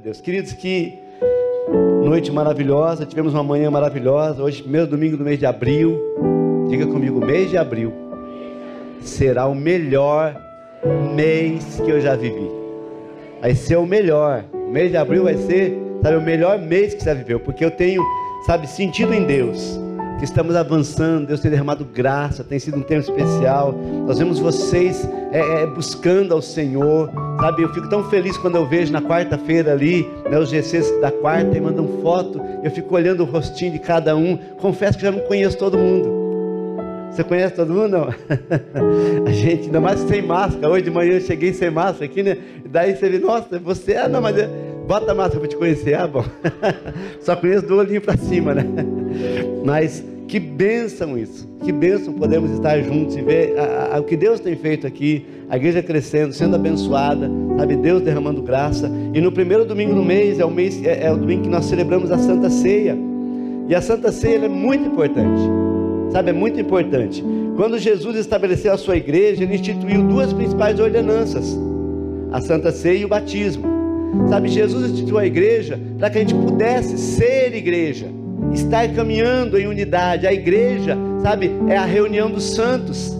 Deus. Queridos, que noite maravilhosa, tivemos uma manhã maravilhosa. Hoje, primeiro domingo do mês de abril. Diga comigo, mês de abril será o melhor mês que eu já vivi. Vai ser o melhor. Mês de abril vai ser, sabe, o melhor mês que você já viveu, porque eu tenho, sabe, sentido em Deus que estamos avançando, Deus tem derramado graça, tem sido um tempo especial. Nós vemos vocês é, é, buscando ao Senhor, sabe? Eu fico tão feliz quando eu vejo na quarta-feira ali, né, os GCs da quarta e mandam foto, eu fico olhando o rostinho de cada um. Confesso que já não conheço todo mundo. Você conhece todo mundo? Não? A gente, ainda mais sem máscara. Hoje de manhã eu cheguei sem máscara aqui, né? Daí você vê, nossa, você, ah, não, mas bota a máscara para te conhecer. Ah, bom. Só conheço do olhinho para cima, né? Mas que bênção isso, que bênção podemos estar juntos e ver o que Deus tem feito aqui, a igreja crescendo, sendo abençoada, sabe, Deus derramando graça. E no primeiro domingo do mês é o mês é, é o domingo que nós celebramos a Santa Ceia. E a Santa Ceia é muito importante, sabe, é muito importante. Quando Jesus estabeleceu a sua igreja, ele instituiu duas principais ordenanças: a Santa Ceia e o batismo. Sabe, Jesus instituiu a igreja para que a gente pudesse ser igreja estar caminhando em unidade. A igreja, sabe, é a reunião dos santos.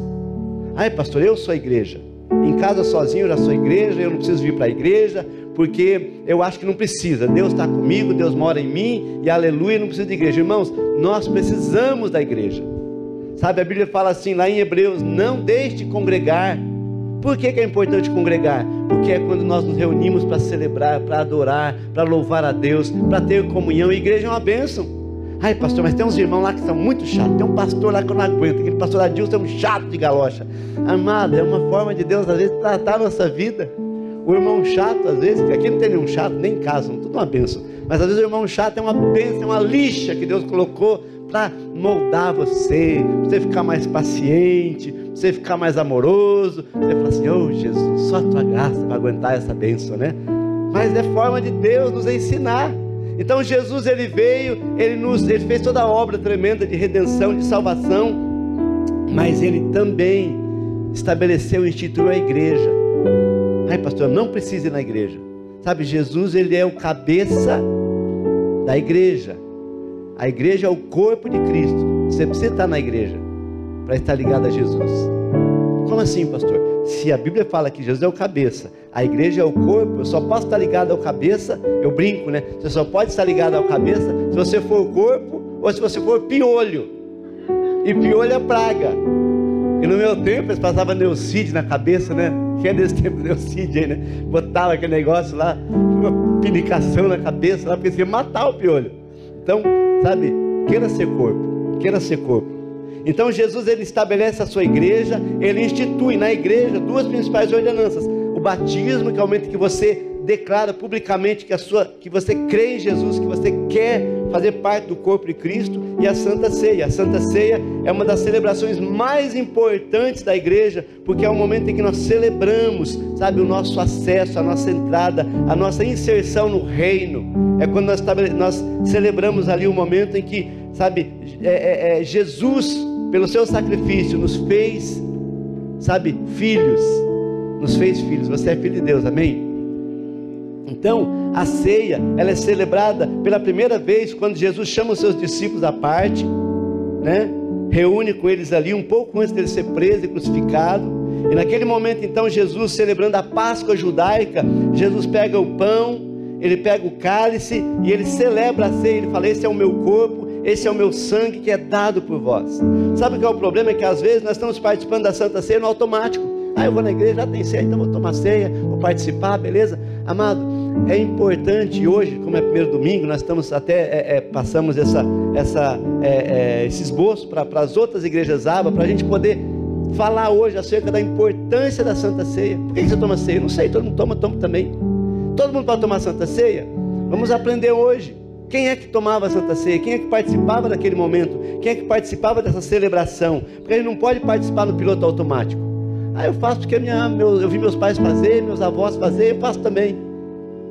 Ai, pastor, eu sou a igreja. Em casa sozinho eu já sou igreja, eu não preciso vir para a igreja, porque eu acho que não precisa. Deus está comigo, Deus mora em mim, e aleluia, não precisa de igreja. Irmãos, nós precisamos da igreja. Sabe, a Bíblia fala assim lá em Hebreus: não deixe de congregar. Por que, que é importante congregar? Porque é quando nós nos reunimos para celebrar, para adorar, para louvar a Deus, para ter comunhão. A igreja é uma bênção. Ai, pastor, mas tem uns irmãos lá que são muito chatos. Tem um pastor lá que eu não aguento. Aquele pastor Adilson é um chato de galocha. Amado, é uma forma de Deus, às vezes, tratar a nossa vida. O irmão chato, às vezes, aqui não tem nenhum chato, nem em casa, tudo uma benção. Mas às vezes o irmão chato é uma benção, é uma lixa que Deus colocou para moldar você, para você ficar mais paciente, para você ficar mais amoroso. Você fala assim, oh Jesus, só a tua graça para aguentar essa benção, né? Mas é forma de Deus nos ensinar. Então Jesus ele veio, ele nos ele fez toda a obra tremenda de redenção, de salvação, mas ele também estabeleceu instituiu a igreja. Ai, pastor, não precisa ir na igreja. Sabe, Jesus ele é o cabeça da igreja. A igreja é o corpo de Cristo. Você precisa estar na igreja para estar ligado a Jesus. Como assim, pastor? Se a Bíblia fala que Jesus é o cabeça, a igreja é o corpo, eu só posso estar ligado ao cabeça, eu brinco, né? Você só pode estar ligado ao cabeça se você for o corpo ou se você for piolho. E piolho é praga. E no meu tempo eles passavam neucídio na cabeça, né? Quem é desse tempo neucídio aí, né? Botava aquele negócio lá, uma pinicação na cabeça lá, porque ia matar o piolho. Então, sabe, queira ser corpo, queira ser corpo. Então Jesus ele estabelece a sua igreja, ele institui na igreja duas principais ordenanças: o batismo, que é o momento que você declara publicamente que a sua que você crê em Jesus, que você quer fazer parte do corpo de Cristo, e a Santa Ceia. A Santa Ceia é uma das celebrações mais importantes da igreja, porque é o momento em que nós celebramos, sabe, o nosso acesso, a nossa entrada, a nossa inserção no reino. É quando nós, nós celebramos ali o momento em que, sabe, é, é, é Jesus pelo seu sacrifício, nos fez, sabe, filhos. Nos fez filhos. Você é filho de Deus, amém? Então, a ceia, ela é celebrada pela primeira vez quando Jesus chama os seus discípulos à parte, né? Reúne com eles ali um pouco antes dele ser preso e crucificado. E naquele momento, então, Jesus celebrando a Páscoa judaica, Jesus pega o pão, ele pega o cálice e ele celebra a ceia. Ele fala: Esse é o meu corpo esse é o meu sangue que é dado por vós. Sabe que é o problema? É que às vezes nós estamos participando da Santa Ceia no automático. Ah, eu vou na igreja, já tem ceia, então vou tomar ceia, vou participar, beleza? Amado, é importante hoje, como é primeiro domingo, nós estamos até é, é, passamos essa, essa, é, é esse esboço para as outras igrejas aba, para a gente poder falar hoje acerca da importância da Santa Ceia. Por que você toma ceia? Não sei, todo mundo toma, toma também. Todo mundo pode tomar Santa Ceia? Vamos aprender hoje. Quem é que tomava a Santa Ceia? Quem é que participava daquele momento? Quem é que participava dessa celebração? Porque ele não pode participar no piloto automático. Ah, eu faço porque minha, meu, eu vi meus pais fazer, meus avós fazer, eu faço também.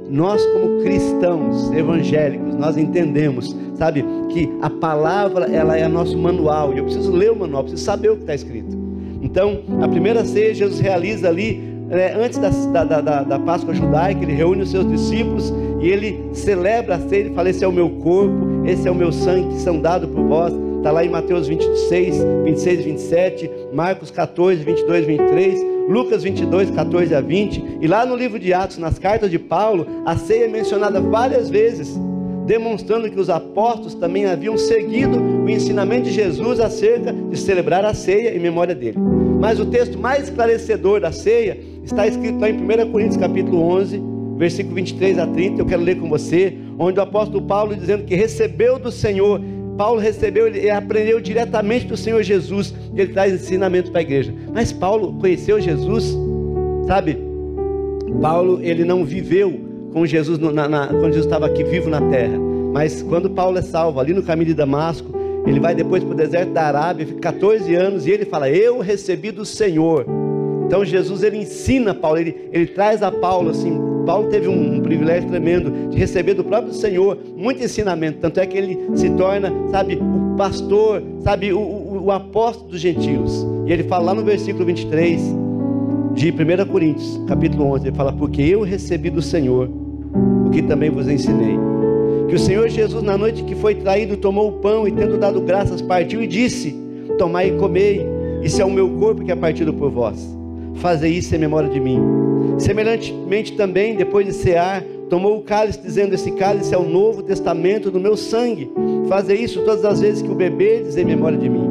Nós, como cristãos evangélicos, nós entendemos, sabe, que a palavra ela é nosso manual. E eu preciso ler o manual, preciso saber o que está escrito. Então, a primeira ceia Jesus realiza ali é, antes da, da, da, da, Páscoa judaica, ele reúne os seus discípulos e ele celebra a ceia, ele fala: Esse é o meu corpo, esse é o meu sangue que são dados por vós. Está lá em Mateus 26, 26 e 27, Marcos 14, 22 e 23, Lucas 22, 14 a 20. E lá no livro de Atos, nas cartas de Paulo, a ceia é mencionada várias vezes, demonstrando que os apóstolos também haviam seguido o ensinamento de Jesus acerca de celebrar a ceia em memória dele. Mas o texto mais esclarecedor da ceia está escrito lá em 1 Coríntios capítulo 11, versículo 23 a 30. Eu quero ler com você, onde o apóstolo Paulo dizendo que recebeu do Senhor Paulo recebeu, ele aprendeu diretamente do Senhor Jesus, e ele traz ensinamento para a igreja. Mas Paulo conheceu Jesus, sabe? Paulo, ele não viveu com Jesus, na, na, quando Jesus estava aqui vivo na terra. Mas quando Paulo é salvo ali no caminho de Damasco, ele vai depois para o deserto da Arábia, fica 14 anos, e ele fala: Eu recebi do Senhor. Então Jesus ele ensina Paulo, ele, ele traz a Paulo assim, Paulo teve um, privilégio tremendo de receber do próprio Senhor muito ensinamento. Tanto é que ele se torna, sabe, o pastor, sabe, o, o, o apóstolo dos gentios. E ele fala lá no versículo 23 de 1 Coríntios, capítulo 11, ele fala: Porque eu recebi do Senhor o que também vos ensinei. Que o Senhor Jesus, na noite que foi traído, tomou o pão e, tendo dado graças, partiu e disse: Tomai e comei, isso é o meu corpo que é partido por vós. Fazei isso em memória de mim. Semelhantemente também, depois de cear, tomou o cálice, dizendo: Esse cálice é o novo testamento do meu sangue. Faze isso todas as vezes que o beberdes em memória de mim.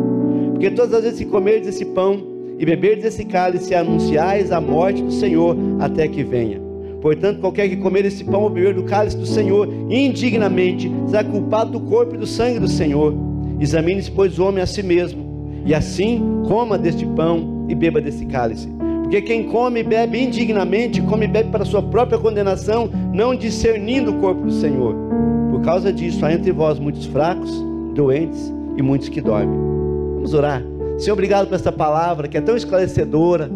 Porque todas as vezes que comerdes esse pão e beberdes esse cálice, anunciais a morte do Senhor até que venha. Portanto, qualquer que comer esse pão ou beber do cálice do Senhor indignamente será culpado do corpo e do sangue do Senhor. Examine-se, pois, o homem a si mesmo, e assim coma deste pão e beba desse cálice. Porque quem come e bebe indignamente, come e bebe para sua própria condenação, não discernindo o corpo do Senhor. Por causa disso, há entre vós muitos fracos, doentes e muitos que dormem. Vamos orar. Senhor, obrigado por essa palavra que é tão esclarecedora.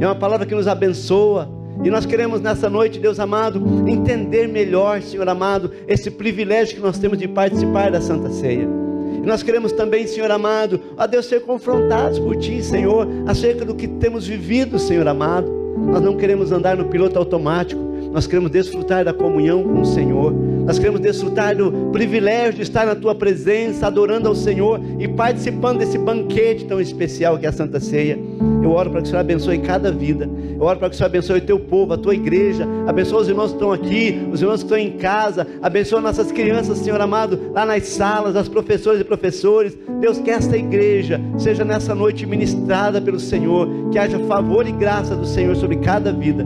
É uma palavra que nos abençoa. E nós queremos nessa noite, Deus amado, entender melhor, Senhor amado, esse privilégio que nós temos de participar da Santa Ceia. Nós queremos também, Senhor amado, a Deus ser confrontados por Ti, Senhor, acerca do que temos vivido, Senhor amado. Nós não queremos andar no piloto automático, nós queremos desfrutar da comunhão com o Senhor. Nós queremos desfrutar do privilégio de estar na tua presença, adorando ao Senhor e participando desse banquete tão especial que é a Santa Ceia. Eu oro para que o Senhor abençoe cada vida. Eu oro para que o Senhor abençoe o teu povo, a tua igreja. Abençoe os irmãos que estão aqui, os irmãos que estão em casa. Abençoe nossas crianças, Senhor amado, lá nas salas, as professoras e professores. Deus, que esta igreja seja nessa noite ministrada pelo Senhor. Que haja favor e graça do Senhor sobre cada vida.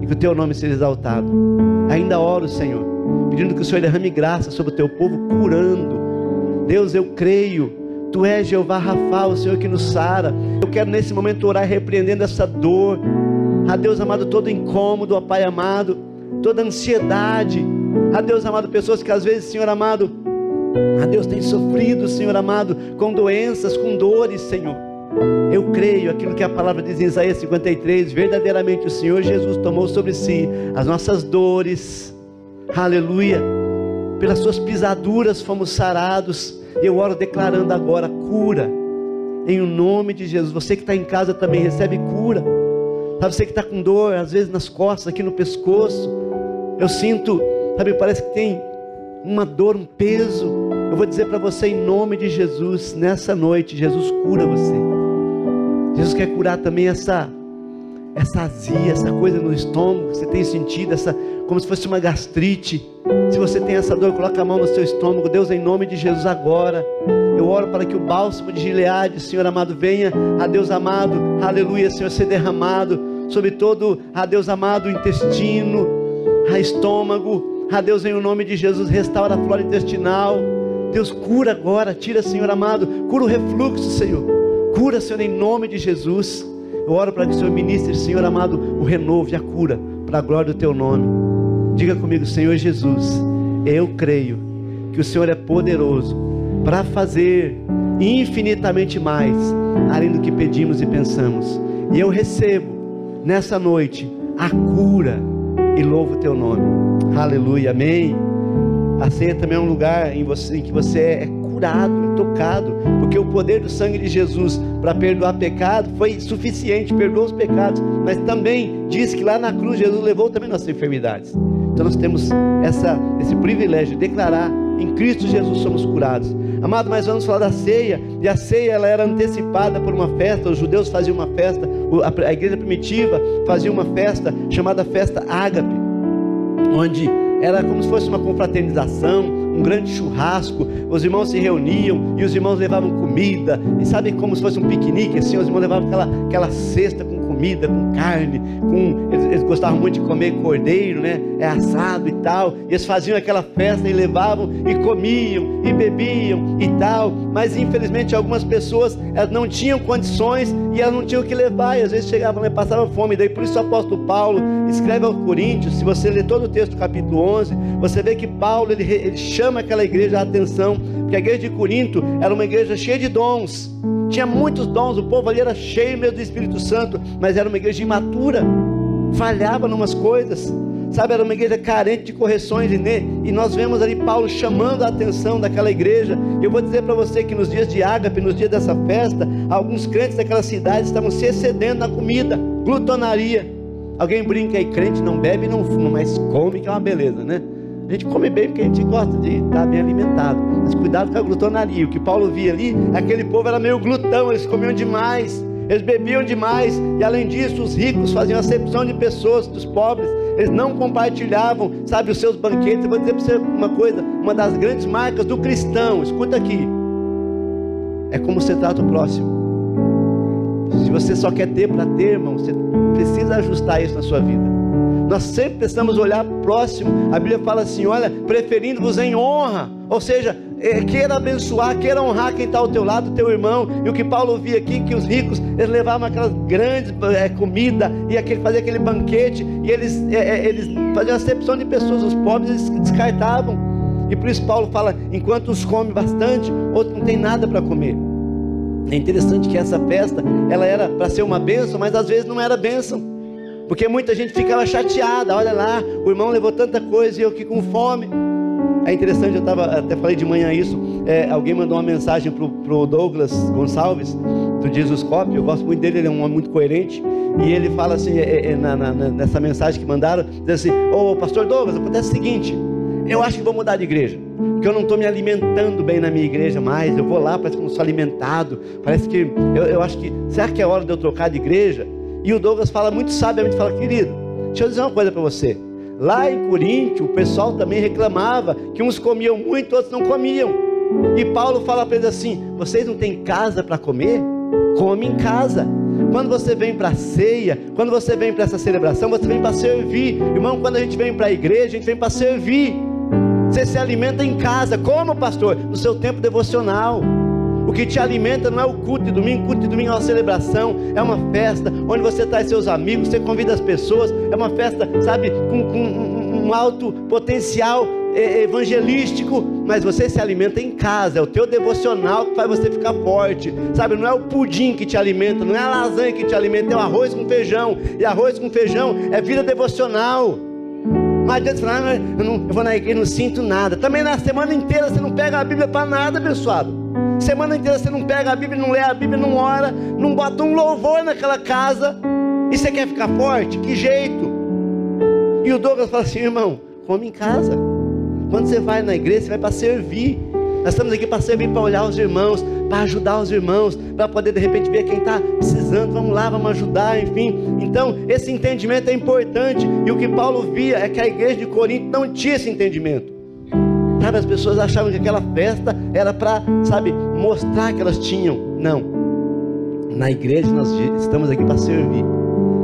E que o teu nome seja exaltado. Ainda oro, Senhor, pedindo que o Senhor derrame graça sobre o teu povo, curando. Deus, eu creio Tu és Jeová Rafa, o Senhor que nos sara. Eu quero nesse momento orar repreendendo essa dor. A Deus amado, todo incômodo, ó Pai amado, toda ansiedade. A Deus amado, pessoas que às vezes, Senhor amado, a Deus tem sofrido, Senhor amado, com doenças, com dores, Senhor. Eu creio aquilo que a palavra diz em Isaías 53, verdadeiramente o Senhor Jesus tomou sobre si as nossas dores. Aleluia. Pelas suas pisaduras fomos sarados. Eu oro declarando agora cura. Em o nome de Jesus. Você que está em casa também recebe cura. Sabe, você que está com dor, às vezes nas costas, aqui no pescoço. Eu sinto, sabe, parece que tem uma dor, um peso. Eu vou dizer para você em nome de Jesus, nessa noite, Jesus cura você. Jesus quer curar também essa essa azia, essa coisa no estômago, você tem sentido essa como se fosse uma gastrite. Se você tem essa dor, coloca a mão no seu estômago. Deus, em nome de Jesus, agora. Eu oro para que o bálsamo de Gileade, Senhor amado, venha, a Deus amado, aleluia, Senhor, ser derramado sobre todo, a Deus amado, o intestino, a estômago. A Deus, em nome de Jesus, restaura a flora intestinal. Deus, cura agora, tira, Senhor amado, cura o refluxo, Senhor. Cura, Senhor, em nome de Jesus. Eu oro para que o Senhor ministre, Senhor amado, o renovo e a cura, para a glória do Teu nome. Diga comigo, Senhor Jesus, eu creio que o Senhor é poderoso para fazer infinitamente mais, além do que pedimos e pensamos. E eu recebo nessa noite a cura e louvo o teu nome. Aleluia, amém. A ceia também é um lugar em, você, em que você é curado, tocado, porque o poder do sangue de Jesus para perdoar pecado foi suficiente, perdoou os pecados, mas também diz que lá na cruz Jesus levou também nossas enfermidades. Então nós temos essa, esse privilégio de declarar em Cristo Jesus somos curados. Amado, mas vamos falar da ceia. E a ceia ela era antecipada por uma festa. Os judeus faziam uma festa. A igreja primitiva fazia uma festa chamada festa ágape, onde era como se fosse uma confraternização, um grande churrasco. Os irmãos se reuniam e os irmãos levavam comida. E sabe como se fosse um piquenique assim? Os irmãos levavam aquela, aquela cesta comida, com carne, com eles, eles, gostavam muito de comer cordeiro, né? É assado e tal. E eles faziam aquela festa e levavam e comiam e bebiam e tal. Mas infelizmente algumas pessoas elas não tinham condições e elas não tinham o que levar. E às vezes chegavam e passavam fome. Daí por isso o apóstolo Paulo escreve aos Coríntios. Se você ler todo o texto do capítulo 11, você vê que Paulo ele, ele chama aquela igreja a atenção, porque a igreja de Corinto era uma igreja cheia de dons tinha muitos dons, o povo ali era cheio mesmo do Espírito Santo, mas era uma igreja imatura, falhava em umas coisas, sabe, era uma igreja carente de correções, e nós vemos ali Paulo chamando a atenção daquela igreja. E eu vou dizer para você que nos dias de Ágape, nos dias dessa festa, alguns crentes daquela cidade estavam se excedendo na comida, glutonaria. Alguém brinca aí, crente não bebe, não fuma, mas come, que é uma beleza, né? A gente come bem porque a gente gosta de estar bem alimentado. Mas cuidado com a glutonaria. O que Paulo via ali, aquele povo era meio glutão, eles comiam demais, eles bebiam demais. E além disso, os ricos faziam acepção de pessoas, dos pobres. Eles não compartilhavam, sabe, os seus banquetes. Eu vou dizer para você uma coisa: uma das grandes marcas do cristão, escuta aqui, é como você trata o próximo. Se você só quer ter para ter, irmão, você precisa ajustar isso na sua vida. Nós sempre precisamos olhar próximo. A Bíblia fala assim: olha, preferindo-vos em honra. Ou seja, é, queira abençoar, queira honrar quem está ao teu lado, teu irmão. E o que Paulo via aqui, que os ricos, eles levavam aquelas grandes é, comida, e aquele, fazia aquele banquete, e eles, é eles faziam acepção de pessoas, os pobres eles descartavam. E por isso Paulo fala: enquanto uns comem bastante, outros não tem nada para comer. É interessante que essa festa, ela era para ser uma bênção, mas às vezes não era bênção. Porque muita gente ficava chateada, olha lá, o irmão levou tanta coisa e eu aqui com fome. É interessante, eu tava, até falei de manhã isso. É, alguém mandou uma mensagem pro, pro Douglas Gonçalves, do Jesus. Eu gosto muito dele, ele é um homem muito coerente. E ele fala assim, é, é, na, na, nessa mensagem que mandaram, diz assim: Ô pastor Douglas, acontece o seguinte, eu acho que vou mudar de igreja. Porque eu não estou me alimentando bem na minha igreja mais. Eu vou lá, parece que não sou alimentado. Parece que eu, eu acho que. Será que é hora de eu trocar de igreja? E o Douglas fala muito sabiamente, fala, querido, deixa eu dizer uma coisa para você. Lá em Coríntio, o pessoal também reclamava que uns comiam muito, outros não comiam. E Paulo fala para eles assim: vocês não têm casa para comer? Come em casa. Quando você vem para a ceia, quando você vem para essa celebração, você vem para servir. Irmão, quando a gente vem para a igreja, a gente vem para servir. Você se alimenta em casa. Como, pastor? No seu tempo devocional. O que te alimenta não é o culto de domingo, o culto de domingo é uma celebração, é uma festa onde você traz seus amigos, você convida as pessoas, é uma festa, sabe, com, com um, alto potencial é, evangelístico, mas você se alimenta em casa, é o teu devocional que faz você ficar forte, sabe? Não é o pudim que te alimenta, não é a lasanha que te alimenta, é o arroz com feijão, e arroz com feijão é vida devocional. Mas adianta falar, ah, eu, não, eu vou na igreja e não sinto nada. Também na semana inteira você não pega a Bíblia para nada, abençoado. Semana inteira você não pega a Bíblia, não lê a Bíblia, não ora, não bota um louvor naquela casa. E você quer ficar forte? Que jeito? E o Douglas fala assim, irmão, come em casa. Quando você vai na igreja, você vai para servir. Nós estamos aqui para servir, para olhar os irmãos, para ajudar os irmãos, para poder de repente ver quem está precisando. Vamos lá, vamos ajudar, enfim. Então, esse entendimento é importante. E o que Paulo via é que a igreja de Corinto não tinha esse entendimento. Sabe, as pessoas achavam que aquela festa era para, sabe, mostrar que elas tinham. Não. Na igreja nós estamos aqui para servir.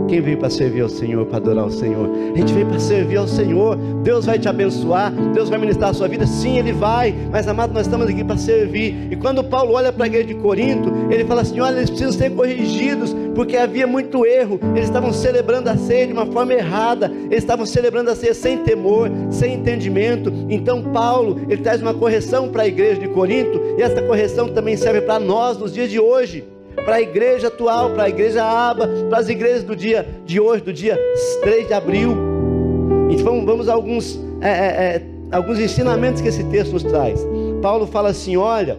Quem veio para servir ao Senhor, para adorar ao Senhor? A gente veio para servir ao Senhor. Deus vai te abençoar, Deus vai ministrar a sua vida. Sim, Ele vai. Mas, amado, nós estamos aqui para servir. E quando Paulo olha para a igreja de Corinto, ele fala assim: olha, eles precisam ser corrigidos, porque havia muito erro. Eles estavam celebrando a ceia de uma forma errada. Eles estavam celebrando a ceia sem temor, sem entendimento. Então, Paulo, ele traz uma correção para a igreja de Corinto. E essa correção também serve para nós nos dias de hoje para a igreja atual, para a igreja aba, para as igrejas do dia de hoje, do dia 3 de abril. Então vamos a alguns, é, é, é, alguns ensinamentos que esse texto nos traz. Paulo fala assim: olha,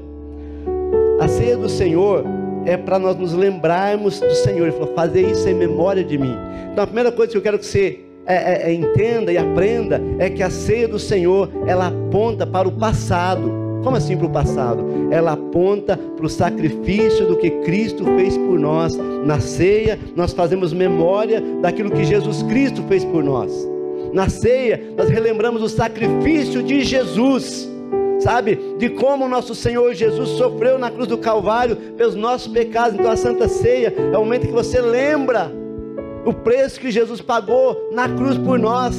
a ceia do Senhor é para nós nos lembrarmos do Senhor. Ele falou: fazer isso em memória de mim. Então a primeira coisa que eu quero que você é, é, é, entenda e aprenda é que a ceia do Senhor ela aponta para o passado. Como assim para o passado? Ela aponta para o sacrifício do que Cristo fez por nós. Na ceia, nós fazemos memória daquilo que Jesus Cristo fez por nós. Na ceia, nós relembramos o sacrifício de Jesus sabe? De como o nosso Senhor Jesus sofreu na cruz do Calvário pelos nossos pecados. Então a Santa Ceia é o momento que você lembra o preço que Jesus pagou na cruz por nós.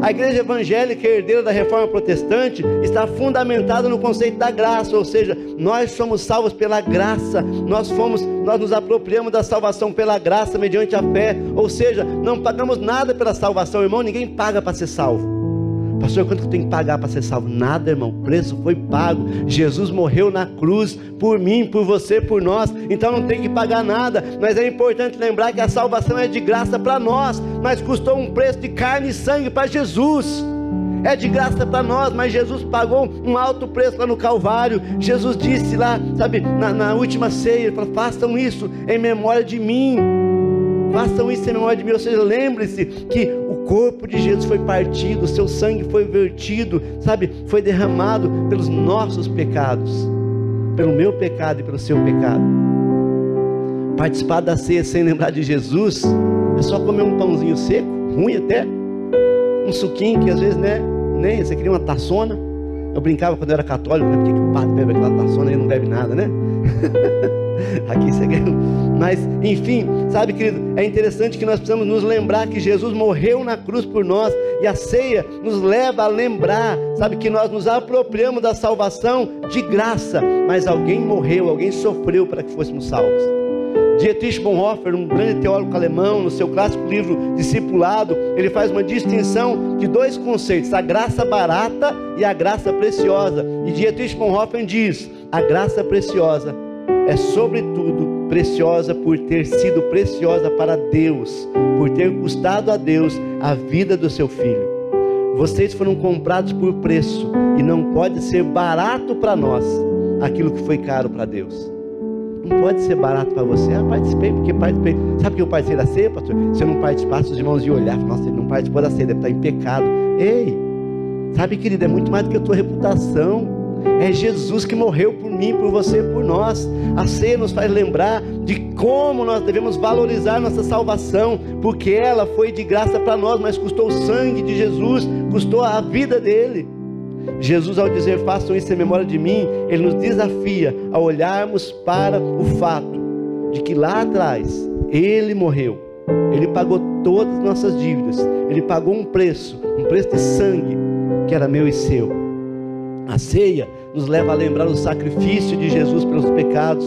A igreja evangélica herdeira da reforma protestante está fundamentada no conceito da graça, ou seja, nós somos salvos pela graça, nós fomos, nós nos apropriamos da salvação pela graça mediante a fé, ou seja, não pagamos nada pela salvação, irmão, ninguém paga para ser salvo. Pastor, quanto que tem que pagar para ser salvo? Nada, irmão. O preço foi pago. Jesus morreu na cruz por mim, por você, por nós. Então não tem que pagar nada. Mas é importante lembrar que a salvação é de graça para nós, mas custou um preço de carne e sangue para Jesus. É de graça para nós, mas Jesus pagou um alto preço lá no Calvário. Jesus disse lá, sabe, na, na última ceia, ele falou, façam isso em memória de mim. Façam isso em memória de mim. Ou seja, lembre-se que corpo de Jesus foi partido, o seu sangue foi vertido, sabe, foi derramado pelos nossos pecados, pelo meu pecado e pelo seu pecado. Participar da ceia sem lembrar de Jesus é só comer um pãozinho seco, ruim até, um suquinho que às vezes, né, nem você queria uma taçona. Eu brincava quando eu era católico, né? Por que, que o padre bebe aquela taçona e não bebe nada, né? Aqui você quer. Mas, enfim, sabe, querido, é interessante que nós precisamos nos lembrar que Jesus morreu na cruz por nós e a ceia nos leva a lembrar, sabe, que nós nos apropriamos da salvação de graça, mas alguém morreu, alguém sofreu para que fôssemos salvos. Dietrich Bonhoeffer, um grande teólogo alemão, no seu clássico livro Discipulado, ele faz uma distinção de dois conceitos, a graça barata e a graça preciosa. E Dietrich Bonhoeffer diz: a graça preciosa é, sobretudo, preciosa por ter sido preciosa para Deus, por ter custado a Deus a vida do seu filho. Vocês foram comprados por preço e não pode ser barato para nós aquilo que foi caro para Deus. Não pode ser barato para você. Ah, participei porque participei. Sabe que eu participei da ceia, pastor? Se eu não participasse, os irmãos iam olhar, nossa, ele não participou da ceia, deve estar em pecado. Ei, sabe, querido, é muito mais do que a tua reputação. É Jesus que morreu por mim, por você, por nós. A ceia nos faz lembrar de como nós devemos valorizar nossa salvação, porque ela foi de graça para nós, mas custou o sangue de Jesus, custou a vida dele. Jesus, ao dizer façam isso em memória de mim, ele nos desafia a olharmos para o fato de que lá atrás ele morreu, ele pagou todas as nossas dívidas, ele pagou um preço, um preço de sangue que era meu e seu a ceia nos leva a lembrar o sacrifício de Jesus pelos pecados.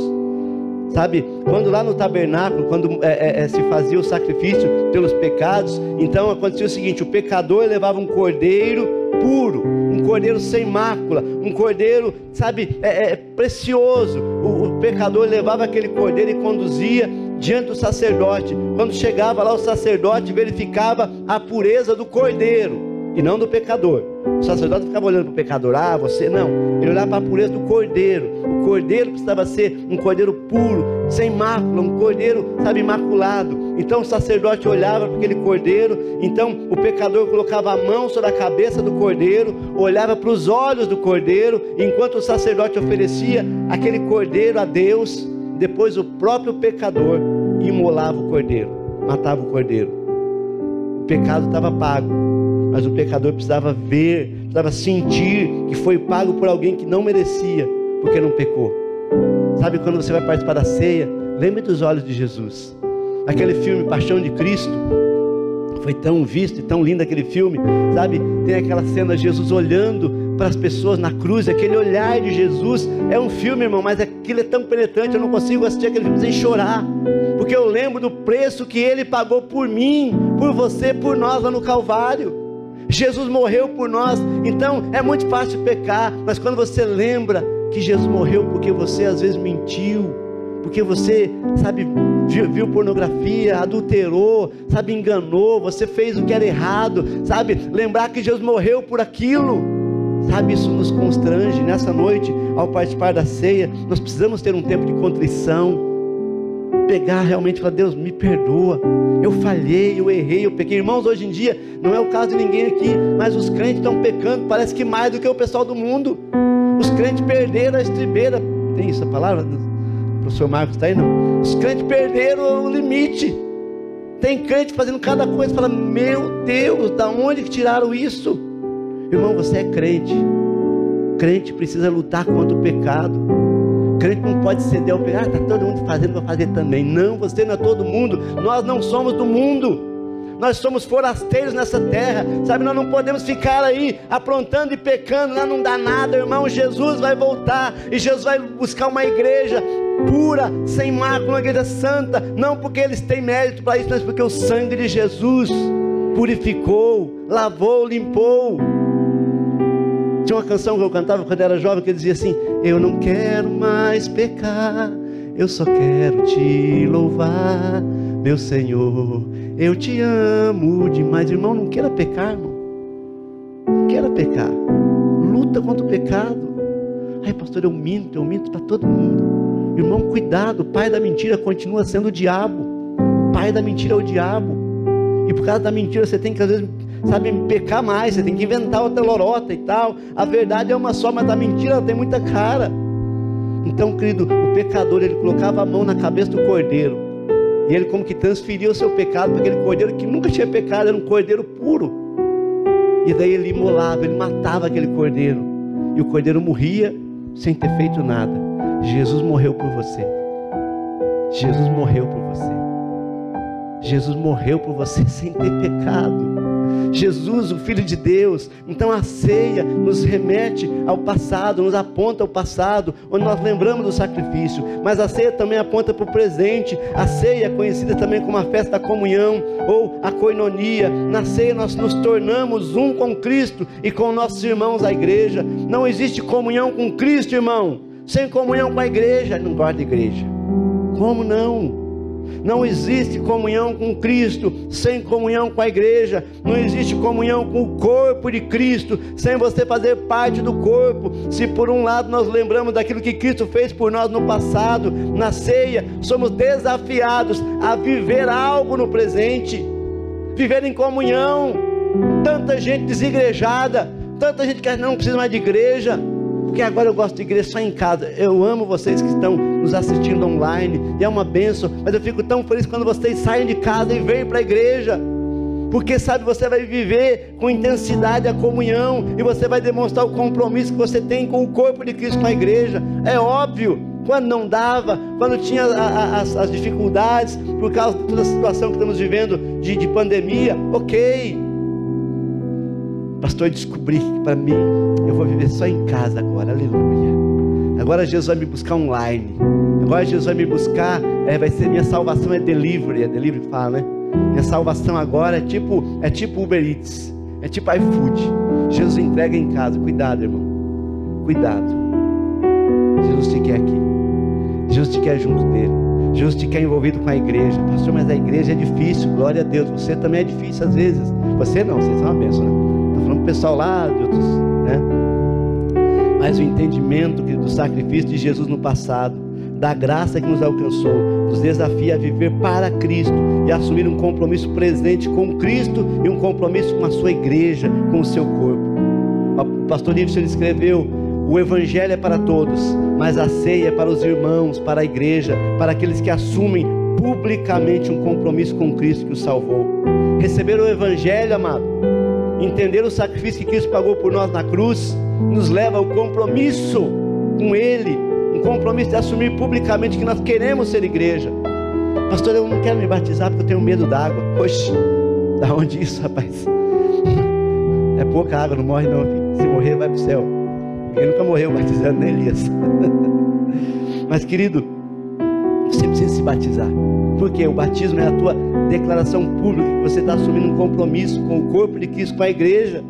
Sabe, quando lá no tabernáculo, quando é, é, é, se fazia o sacrifício pelos pecados, então acontecia o seguinte: o pecador levava um cordeiro puro, um cordeiro sem mácula, um cordeiro, sabe, é, é precioso. O, o pecador levava aquele cordeiro e conduzia diante do sacerdote. Quando chegava lá, o sacerdote verificava a pureza do cordeiro e não do pecador. O sacerdote ficava olhando para o pecador, ah, você não. Ele olhava para a pureza do cordeiro. O cordeiro precisava ser um cordeiro puro, sem mácula, um cordeiro, sabe, imaculado. Então o sacerdote olhava para aquele cordeiro, então o pecador colocava a mão sobre a cabeça do cordeiro, olhava para os olhos do cordeiro, enquanto o sacerdote oferecia aquele cordeiro a Deus, depois o próprio pecador imolava o cordeiro, matava o cordeiro. O pecado estava pago mas o pecador precisava ver, precisava sentir que foi pago por alguém que não merecia, porque não pecou. Sabe quando você vai participar da ceia? Lembre dos olhos de Jesus. Aquele filme Paixão de Cristo, foi tão visto e tão lindo aquele filme, sabe? Tem aquela cena de Jesus olhando para as pessoas na cruz, aquele olhar de Jesus. É um filme, irmão, mas aquilo é tão penetrante, eu não consigo assistir aquele filme sem chorar, porque eu lembro do preço que ele pagou por mim, por você, por nós lá no Calvário. Jesus morreu por nós, então é muito fácil pecar, mas quando você lembra que Jesus morreu porque você às vezes mentiu, porque você, sabe, viu, pornografia, adulterou, sabe, enganou, você fez o que era errado, sabe, lembrar que Jesus morreu por aquilo, sabe, isso nos constrange. Nessa noite, ao participar da ceia, nós precisamos ter um tempo de contrição, pegar realmente e falar: Deus, me perdoa. Eu falhei, eu errei, eu pequei. Irmãos, hoje em dia, não é o caso de ninguém aqui, mas os crentes estão pecando, parece que mais do que o pessoal do mundo. Os crentes perderam a estribeira. Tem essa palavra? O professor Marcos está aí, não? Os crentes perderam o limite. Tem crente fazendo cada coisa, fala: Meu Deus, da onde que tiraram isso? Irmão, você é crente. Crente precisa lutar contra o pecado. Pode ceder ao pecado. Ah, está todo mundo fazendo, vou fazer também. Não, você não é todo mundo. Nós não somos do mundo. Nós somos forasteiros nessa terra, sabe? Nós não podemos ficar aí aprontando e pecando, lá não dá nada, irmão. Jesus vai voltar e Jesus vai buscar uma igreja pura, sem mácula, uma igreja santa, não porque eles têm mérito para isso, mas porque o sangue de Jesus purificou, lavou, limpou. Tinha uma canção que eu cantava quando era jovem que dizia assim: Eu não quero mais pecar, eu só quero te louvar, meu Senhor. Eu te amo demais, irmão. Não queira pecar, irmão. Não queira pecar. Luta contra o pecado. Ai, pastor, eu minto, eu minto para todo mundo. Irmão, cuidado, o pai da mentira continua sendo o diabo. O pai da mentira é o diabo. E por causa da mentira você tem que às vezes, sabe, pecar mais, você tem que inventar outra lorota e tal. A verdade é uma só, mas a mentira ela tem muita cara. Então, querido, o pecador ele colocava a mão na cabeça do cordeiro. E ele como que transferia o seu pecado para aquele cordeiro que nunca tinha pecado, era um cordeiro puro. E daí ele imolava, ele matava aquele cordeiro. E o cordeiro morria sem ter feito nada. Jesus morreu por você. Jesus morreu por você. Jesus morreu por você sem ter pecado. Jesus, o Filho de Deus. Então a ceia nos remete ao passado, nos aponta ao passado, onde nós lembramos do sacrifício. Mas a ceia também aponta para o presente. A ceia é conhecida também como a festa da comunhão ou a coinonia. Na ceia nós nos tornamos um com Cristo e com nossos irmãos da igreja. Não existe comunhão com Cristo, irmão sem comunhão com a igreja, não de igreja. Como não? Não existe comunhão com Cristo sem comunhão com a igreja. Não existe comunhão com o corpo de Cristo sem você fazer parte do corpo. Se por um lado nós lembramos daquilo que Cristo fez por nós no passado, na ceia, somos desafiados a viver algo no presente, viver em comunhão. Tanta gente desigrejada, tanta gente que não precisa mais de igreja porque agora eu gosto de igreja só em casa. Eu amo vocês que estão nos assistindo online, e é uma benção, mas eu fico tão feliz quando vocês saem de casa e vêm para a igreja. Porque sabe, você vai viver com intensidade a comunhão e você vai demonstrar o compromisso que você tem com o corpo de Cristo, com a igreja. É óbvio, quando não dava, quando tinha as, as, dificuldades, por causa de toda a situação que estamos vivendo de, de pandemia, ok. Pastor, eu descobri que para mim eu vou viver só em casa agora, aleluia. Agora Jesus vai me buscar online. Agora Jesus vai me buscar, é, vai ser minha salvação é delivery, é delivery que fala, né? Minha salvação agora é tipo, é tipo Uber Eats, é tipo iFood. Jesus entrega em casa. Cuidado, irmão. Cuidado. Jesus te quer aqui. Jesus te quer junto dele. Jesus te quer envolvido com a igreja. Pastor, mas a igreja é difícil. Glória a Deus. Você também é difícil às vezes. Você não, vocês são uma bênção, né? Falando pessoal lá de outros, né? Mas o entendimento do sacrifício de Jesus no passado, da graça que nos alcançou, nos desafia a viver para Cristo e assumir um compromisso presente com Cristo e um compromisso com a sua igreja, com o seu corpo. O pastor Nilson escreveu: o evangelho é para todos, mas a ceia é para os irmãos, para a igreja, para aqueles que assumem publicamente um compromisso com Cristo que os salvou. Receber o evangelho, amado, entender o sacrifício que Cristo pagou por nós na cruz, nos leva ao compromisso com Ele, um compromisso de assumir publicamente que nós queremos ser igreja. Pastor, eu não quero me batizar porque eu tenho medo d'água. Poxa, da onde isso, rapaz? É pouca água, não morre não. Se morrer, vai para o céu. Ele nunca morreu batizando, nem Elias. Mas, querido, você precisa se batizar. Porque o batismo é a tua declaração pública que você está assumindo um compromisso com o corpo de Cristo, com a igreja.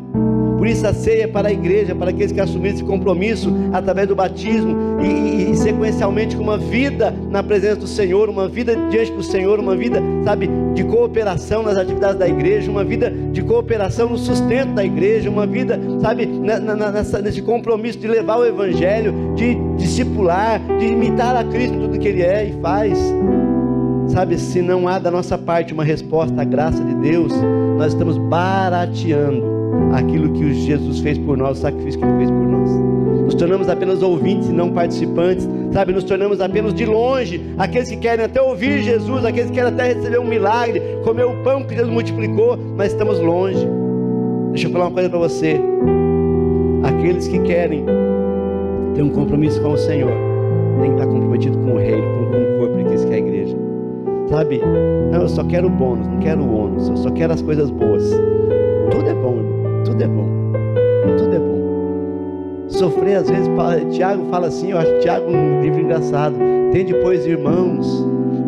Por isso a ceia é para a igreja, para aqueles que assumiram esse compromisso através do batismo e, e, sequencialmente com uma vida na presença do Senhor, uma vida diante do Senhor, uma vida, sabe, de cooperação nas atividades da igreja, uma vida de cooperação no sustento da igreja, uma vida, sabe, na, na, nessa, nesse compromisso de levar o Evangelho, de discipular, de imitar a Cristo em tudo que Ele é e faz. Sabe, se não há da nossa parte uma resposta à graça de Deus, nós estamos barateando aquilo que Jesus fez por nós, o sacrifício que ele fez por nós. Nos tornamos apenas ouvintes e não participantes, sabe? Nos tornamos apenas de longe, aqueles que querem até ouvir Jesus, aqueles que querem até receber um milagre, comer o pão que Deus multiplicou, mas estamos longe. Deixa eu falar uma coisa para você. Aqueles que querem ter um compromisso com o Senhor, tem que estar comprometido com o Rei, com, o Sabe? Não, eu só quero o bônus, não quero o ônus, eu só quero as coisas boas. Tudo é bom, irmão. Tudo é bom. Tudo é bom. Sofrer, às vezes, Tiago fala assim, eu acho Tiago um livro engraçado. Tem depois, irmãos,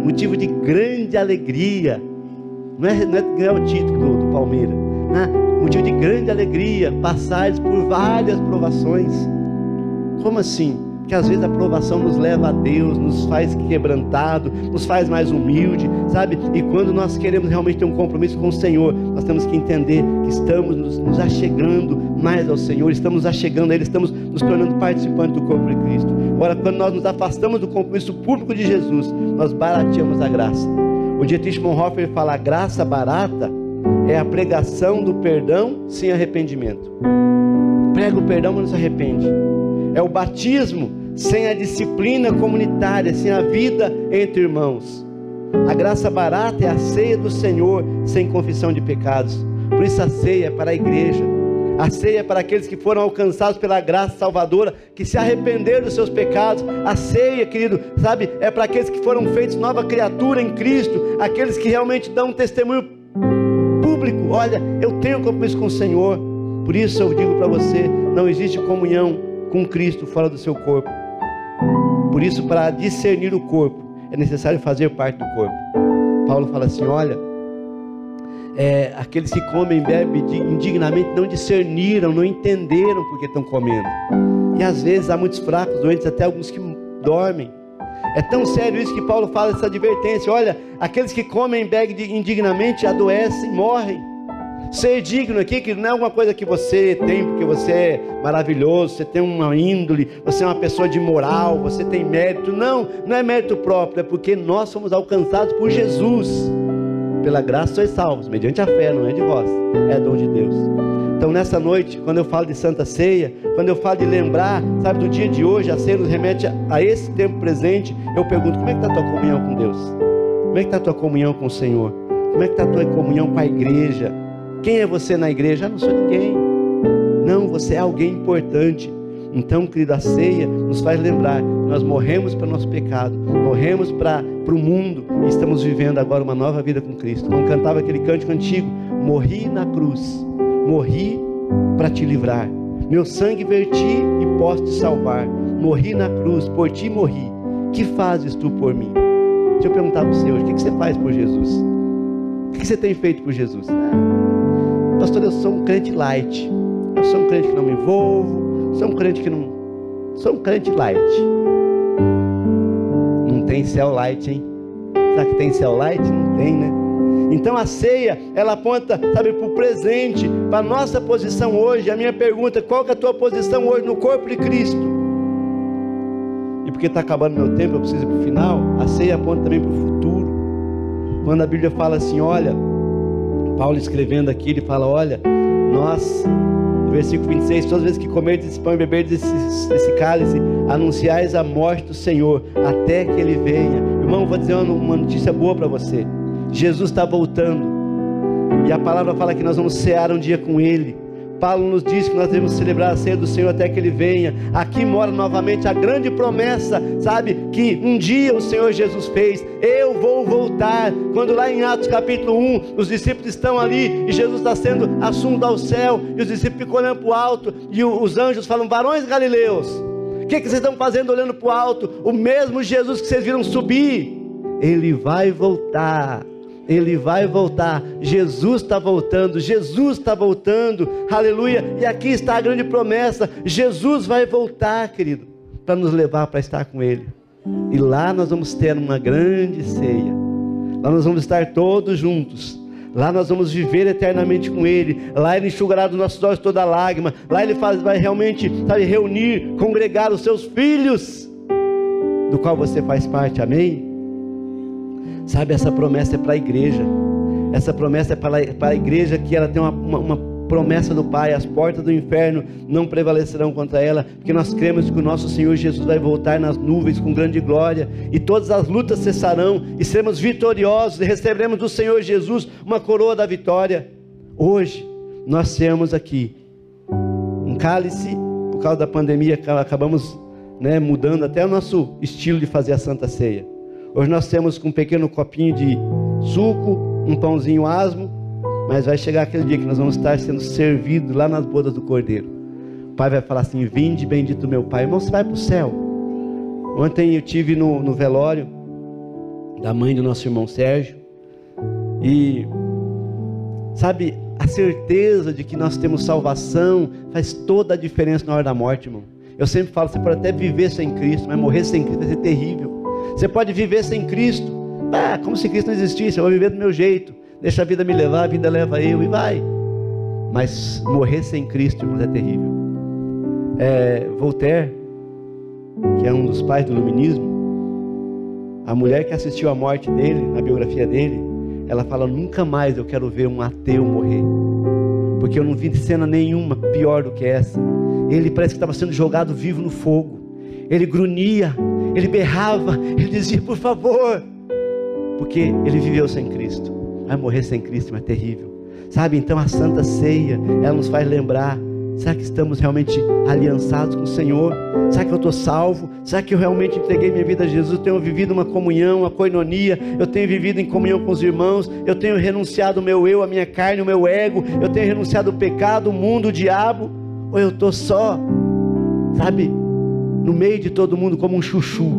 motivo de grande alegria. Não é, não é ganhar o título do, do Palmeiras. Né? Motivo de grande alegria, passares por várias provações. Como assim? Que às vezes a provação nos leva a Deus, nos faz quebrantado, nos faz mais humilde, sabe? E quando nós queremos realmente ter um compromisso com o Senhor, nós temos que entender que estamos nos, nos achegando mais ao Senhor, estamos achegando a Ele, estamos nos tornando participantes do corpo de Cristo. Agora, quando nós nos afastamos do compromisso público de Jesus, nós barateamos a graça. O Dietrich Bonhoeffer fala: a graça barata é a pregação do perdão sem arrependimento. Prega o perdão, mas não se arrepende é o batismo sem a disciplina comunitária, sem a vida entre irmãos. A graça barata é a ceia do Senhor sem confissão de pecados. Por isso a ceia é para a igreja. A ceia é para aqueles que foram alcançados pela graça salvadora, que se arrependeram dos seus pecados. A ceia, querido, sabe, é para aqueles que foram feitos nova criatura em Cristo, aqueles que realmente dão um testemunho público. Olha, eu tenho compromisso com o Senhor. Por isso eu digo para você, não existe comunhão com Cristo fora do seu corpo. Por isso, para discernir o corpo, é necessário fazer parte do corpo. Paulo fala assim: olha, é, aqueles que comem e bebem indignamente não discerniram, não entenderam porque estão comendo. E às vezes há muitos fracos, doentes, até alguns que dormem. É tão sério isso que Paulo fala essa advertência: olha, aqueles que comem e bebem indignamente adoecem, morrem. Ser digno aqui, que não é alguma coisa que você tem porque você é maravilhoso, você tem uma índole, você é uma pessoa de moral, você tem mérito. Não, não é mérito próprio, é porque nós somos alcançados por Jesus. Pela graça sois salvos, mediante a fé, não é de vós, é dom de Deus. Então nessa noite, quando eu falo de Santa Ceia, quando eu falo de lembrar, sabe, do dia de hoje, a ceia nos remete a esse tempo presente, eu pergunto, como é que está a tua comunhão com Deus? Como é que está a tua comunhão com o Senhor? Como é que está a tua comunhão com a igreja? Quem é você na igreja? Ah, não sou ninguém. Não, você é alguém importante. Então, querida, a ceia nos faz lembrar nós morremos para o nosso pecado, morremos para o mundo e estamos vivendo agora uma nova vida com Cristo. Como cantava aquele cântico antigo: Morri na cruz, morri para te livrar. Meu sangue verti e posso te salvar. Morri na cruz, por ti morri. Que fazes tu por mim? Deixa eu perguntar para você hoje: o que você faz por Jesus? O que você tem feito por Jesus? Pastor, eu sou um crente light. Eu sou um crente que não me envolvo. Sou um crente que não. Sou um crente light. Não tem céu light, hein? Será que tem céu light? Não tem, né? Então a ceia, ela aponta, sabe, para o presente, para a nossa posição hoje. A minha pergunta, qual é a tua posição hoje no corpo de Cristo? E porque está acabando meu tempo, eu preciso ir para o final. A ceia aponta também para o futuro. Quando a Bíblia fala assim, olha, Paulo escrevendo aqui, ele fala: Olha, nós, no versículo 26, todas as vezes que comerdes esse pão e beberdes esse, esse cálice, anunciais a morte do Senhor, até que ele venha. Irmão, vou dizer uma, uma notícia boa para você: Jesus está voltando, e a palavra fala que nós vamos cear um dia com ele. Paulo nos diz que nós devemos celebrar a ceia do Senhor até que Ele venha. Aqui mora novamente a grande promessa, sabe? Que um dia o Senhor Jesus fez. Eu vou voltar. Quando lá em Atos capítulo 1, os discípulos estão ali e Jesus está sendo assunto ao céu, e os discípulos ficam olhando para o alto, e os anjos falam: Varões galileus, o que, que vocês estão fazendo olhando para o alto? O mesmo Jesus que vocês viram subir, ele vai voltar ele vai voltar. Jesus está voltando. Jesus está voltando. Aleluia. E aqui está a grande promessa: Jesus vai voltar, querido, para nos levar para estar com Ele. E lá nós vamos ter uma grande ceia. Lá nós vamos estar todos juntos. Lá nós vamos viver eternamente com Ele. Lá Ele enxugará dos nossos olhos toda lágrima. Lá Ele faz, vai realmente sabe, reunir, congregar os seus filhos, do qual você faz parte. Amém? Sabe, essa promessa é para a igreja. Essa promessa é para a igreja que ela tem uma, uma, uma promessa do Pai, as portas do inferno não prevalecerão contra ela, porque nós cremos que o nosso Senhor Jesus vai voltar nas nuvens com grande glória, e todas as lutas cessarão, e seremos vitoriosos, e receberemos do Senhor Jesus uma coroa da vitória. Hoje, nós temos aqui um cálice, por causa da pandemia, acabamos né, mudando até o nosso estilo de fazer a Santa Ceia. Hoje nós temos um pequeno copinho de suco, um pãozinho asmo, mas vai chegar aquele dia que nós vamos estar sendo servidos lá nas bodas do Cordeiro. O pai vai falar assim: Vinde, bendito meu pai. Irmão, você vai para o céu. Ontem eu tive no, no velório da mãe do nosso irmão Sérgio. E sabe, a certeza de que nós temos salvação faz toda a diferença na hora da morte, irmão. Eu sempre falo, você pode até viver sem Cristo, mas morrer sem Cristo vai ser terrível. Você pode viver sem Cristo, ah, como se Cristo não existisse, eu vou viver do meu jeito. Deixa a vida me levar, a vida leva eu e vai. Mas morrer sem Cristo, irmãos, é terrível. É, Voltaire, que é um dos pais do iluminismo, a mulher que assistiu à morte dele, na biografia dele, ela fala: Nunca mais eu quero ver um ateu morrer, porque eu não vi cena nenhuma pior do que essa. Ele parece que estava sendo jogado vivo no fogo. Ele grunhia, ele berrava, ele dizia: Por favor, porque ele viveu sem Cristo. Vai morrer sem Cristo, é terrível. Sabe, então a Santa Ceia, ela nos faz lembrar Será que estamos realmente aliançados com o Senhor? Será que eu estou salvo? Será que eu realmente entreguei minha vida a Jesus? Tenho vivido uma comunhão, uma coinonia? Eu tenho vivido em comunhão com os irmãos? Eu tenho renunciado o meu eu, a minha carne, o meu ego? Eu tenho renunciado o pecado, o mundo, o diabo? Ou eu estou só, sabe, no meio de todo mundo como um chuchu?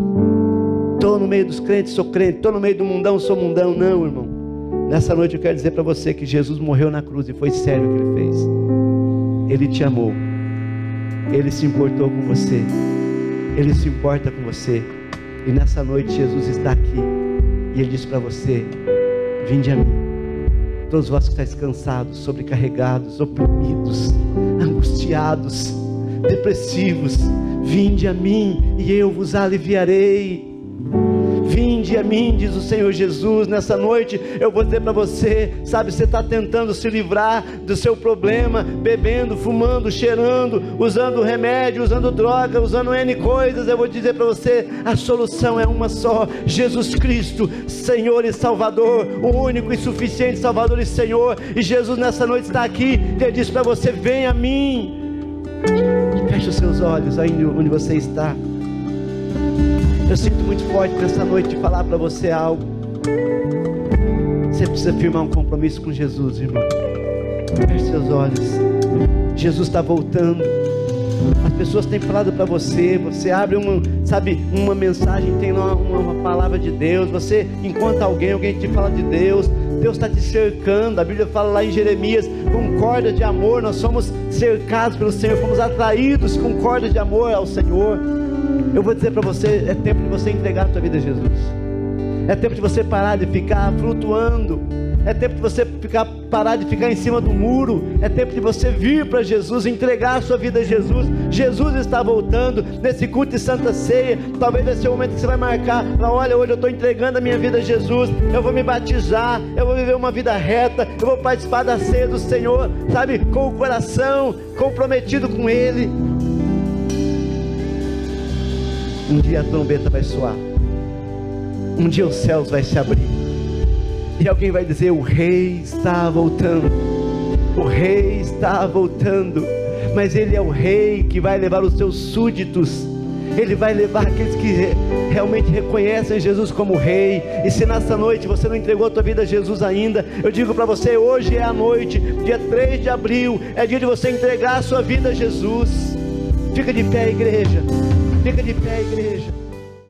Estou no meio dos crentes, sou crente. Estou no meio do mundão, sou mundão. Não, irmão. Nessa noite eu quero dizer para você que Jesus morreu na cruz e foi sério o que ele fez. Ele te amou. Ele se importou com você. Ele se importa com você. E nessa noite Jesus está aqui. E Ele diz para você: Vinde a mim. Todos vós que estáis cansados, sobrecarregados, oprimidos, angustiados, depressivos, vinde a mim e eu vos aliviarei. Vinde a mim, diz o Senhor Jesus, nessa noite eu vou dizer para você, sabe, você está tentando se livrar do seu problema, bebendo, fumando, cheirando, usando remédio, usando droga, usando N coisas, eu vou dizer para você, a solução é uma só, Jesus Cristo, Senhor e Salvador, o único e suficiente Salvador e Senhor, e Jesus nessa noite está aqui, e Ele diz para você, vem a mim, feche os seus olhos aí onde você está, eu sinto muito forte nessa noite de falar para você algo. Você precisa firmar um compromisso com Jesus, irmão. Feche seus olhos. Jesus está voltando. As pessoas têm falado para você, você abre uma, sabe, uma mensagem, tem uma, uma, uma, palavra de Deus, você encontra alguém, alguém te fala de Deus, Deus está te cercando, a Bíblia fala lá em Jeremias, com corda de amor, nós somos cercados pelo Senhor, fomos atraídos com corda de amor ao Senhor. Eu vou dizer para você: é tempo de você entregar a sua vida a Jesus. É tempo de você parar de ficar flutuando. É tempo de você ficar, parar de ficar em cima do muro. É tempo de você vir para Jesus, entregar a sua vida a Jesus. Jesus está voltando nesse culto de Santa Ceia. Talvez esse ser o momento que você vai marcar. Olha, hoje eu estou entregando a minha vida a Jesus. Eu vou me batizar. Eu vou viver uma vida reta. Eu vou participar da ceia do Senhor, sabe, com o coração comprometido com Ele. Um dia a trombeta vai soar. Um dia os céus vai se abrir. E alguém vai dizer: O rei está voltando. O rei está voltando. Mas ele é o rei que vai levar os seus súditos. Ele vai levar aqueles que realmente reconhecem Jesus como Rei. E se nessa noite você não entregou a tua vida a Jesus ainda, eu digo para você: hoje é a noite, dia 3 de abril, é dia de você entregar a sua vida a Jesus. Fica de pé, igreja. Fica de pé, igreja.